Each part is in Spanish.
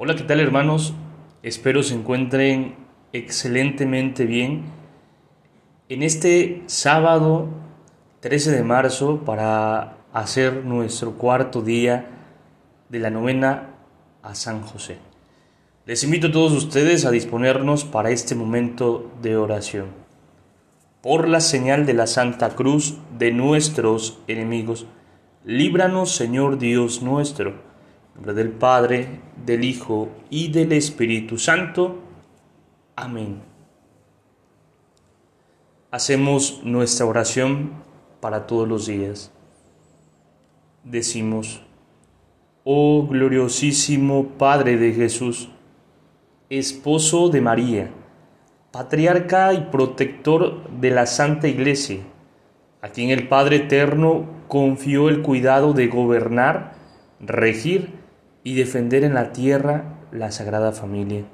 Hola, ¿qué tal hermanos? Espero se encuentren excelentemente bien en este sábado 13 de marzo para hacer nuestro cuarto día de la novena a San José. Les invito a todos ustedes a disponernos para este momento de oración. Por la señal de la Santa Cruz de nuestros enemigos, líbranos Señor Dios nuestro del Padre, del Hijo y del Espíritu Santo. Amén. Hacemos nuestra oración para todos los días. Decimos, oh gloriosísimo Padre de Jesús, esposo de María, patriarca y protector de la Santa Iglesia, a quien el Padre Eterno confió el cuidado de gobernar, regir y defender en la tierra la Sagrada Familia.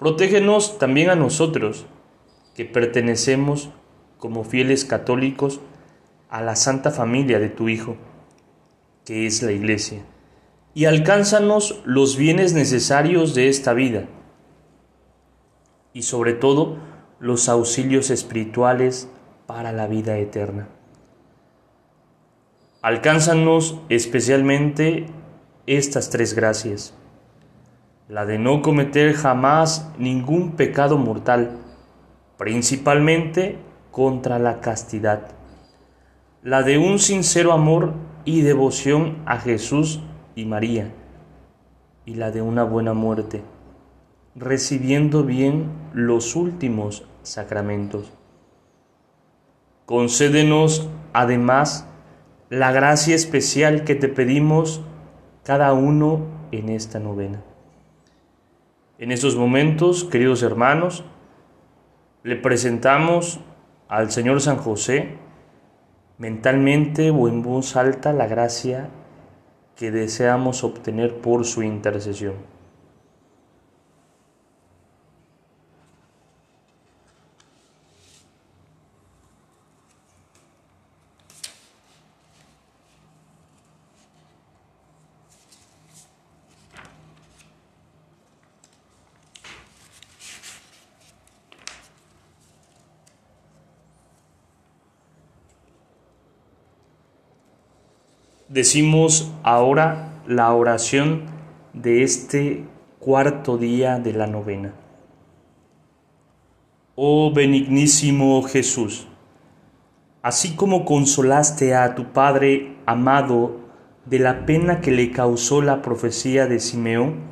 Protégenos también a nosotros, que pertenecemos como fieles católicos a la Santa Familia de tu Hijo, que es la Iglesia, y alcánzanos los bienes necesarios de esta vida, y sobre todo los auxilios espirituales para la vida eterna. Alcánzanos especialmente estas tres gracias. La de no cometer jamás ningún pecado mortal, principalmente contra la castidad. La de un sincero amor y devoción a Jesús y María. Y la de una buena muerte, recibiendo bien los últimos sacramentos. Concédenos, además, la gracia especial que te pedimos cada uno en esta novena. En estos momentos, queridos hermanos, le presentamos al Señor San José mentalmente o en voz alta la gracia que deseamos obtener por su intercesión. Decimos ahora la oración de este cuarto día de la novena. Oh benignísimo Jesús, así como consolaste a tu Padre amado de la pena que le causó la profecía de Simeón,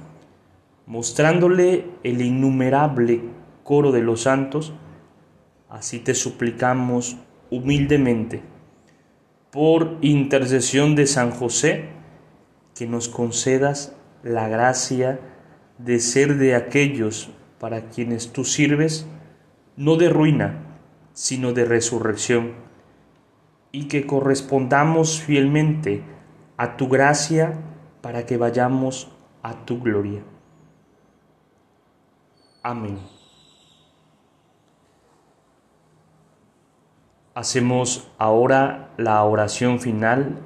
mostrándole el innumerable coro de los santos, así te suplicamos humildemente por intercesión de San José, que nos concedas la gracia de ser de aquellos para quienes tú sirves, no de ruina, sino de resurrección, y que correspondamos fielmente a tu gracia para que vayamos a tu gloria. Amén. Hacemos ahora la oración final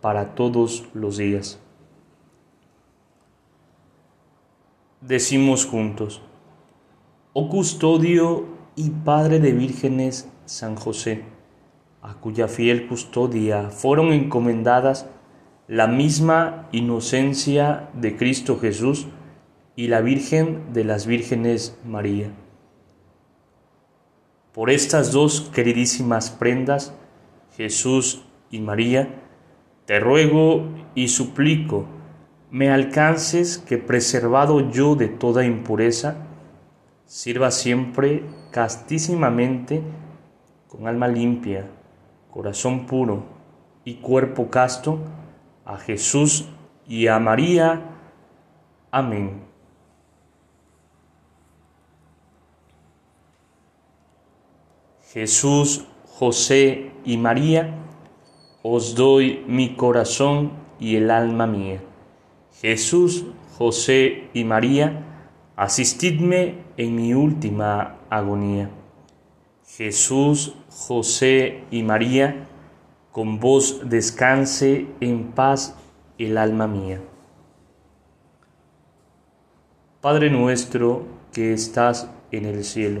para todos los días. Decimos juntos, oh custodio y Padre de vírgenes San José, a cuya fiel custodia fueron encomendadas la misma inocencia de Cristo Jesús y la Virgen de las Vírgenes María por estas dos queridísimas prendas, Jesús y María, te ruego y suplico me alcances que preservado yo de toda impureza, sirva siempre castísimamente, con alma limpia, corazón puro y cuerpo casto, a Jesús y a María. Amén. Jesús, José y María, os doy mi corazón y el alma mía. Jesús, José y María, asistidme en mi última agonía. Jesús, José y María, con vos descanse en paz el alma mía. Padre nuestro que estás en el cielo,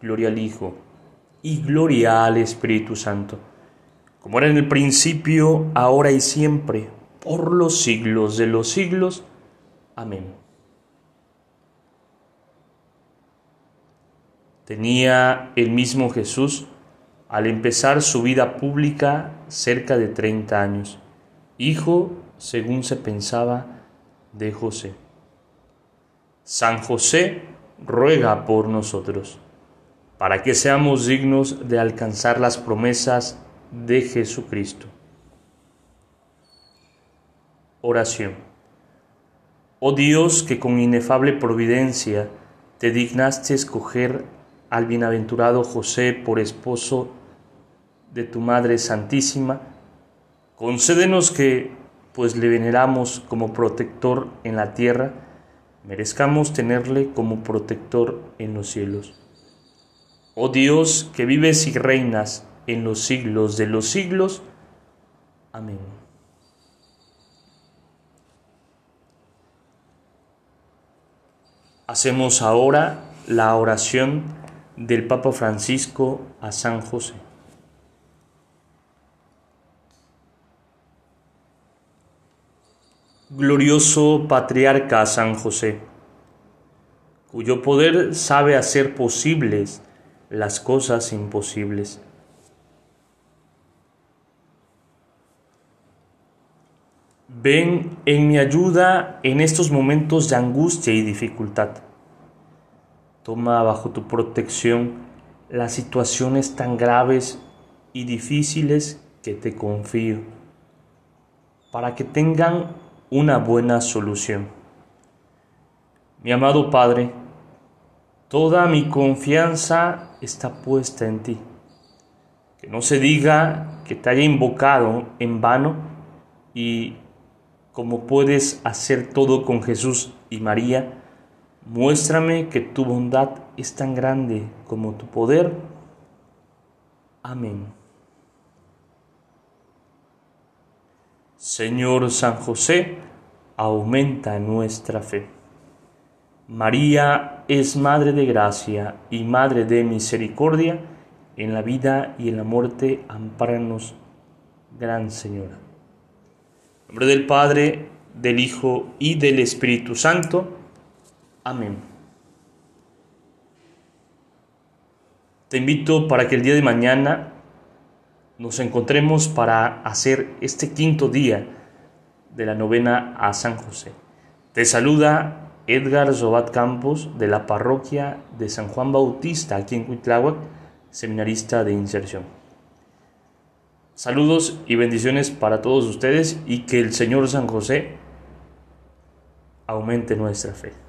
gloria al Hijo, y gloria al Espíritu Santo, como era en el principio, ahora y siempre, por los siglos de los siglos. Amén. Tenía el mismo Jesús al empezar su vida pública cerca de 30 años, hijo, según se pensaba, de José. San José ruega por nosotros, para que seamos dignos de alcanzar las promesas de Jesucristo. Oración. Oh Dios, que con inefable providencia te dignaste escoger al bienaventurado José por esposo de tu Madre Santísima, concédenos que, pues le veneramos como protector en la tierra, merezcamos tenerle como protector en los cielos. Oh Dios, que vives y reinas en los siglos de los siglos. Amén. Hacemos ahora la oración del Papa Francisco a San José. Glorioso Patriarca San José, cuyo poder sabe hacer posibles las cosas imposibles. Ven en mi ayuda en estos momentos de angustia y dificultad. Toma bajo tu protección las situaciones tan graves y difíciles que te confío, para que tengan una buena solución. Mi amado Padre, toda mi confianza está puesta en ti. Que no se diga que te haya invocado en vano y como puedes hacer todo con Jesús y María, muéstrame que tu bondad es tan grande como tu poder. Amén. Señor San José, aumenta nuestra fe. María es Madre de Gracia y Madre de Misericordia, en la vida y en la muerte, amparanos, Gran Señora. En nombre del Padre, del Hijo y del Espíritu Santo. Amén. Te invito para que el día de mañana nos encontremos para hacer este quinto día de la novena a San José. Te saluda Edgar Zobat Campos de la parroquia de San Juan Bautista aquí en Cuitláhuac, seminarista de inserción. Saludos y bendiciones para todos ustedes y que el Señor San José aumente nuestra fe.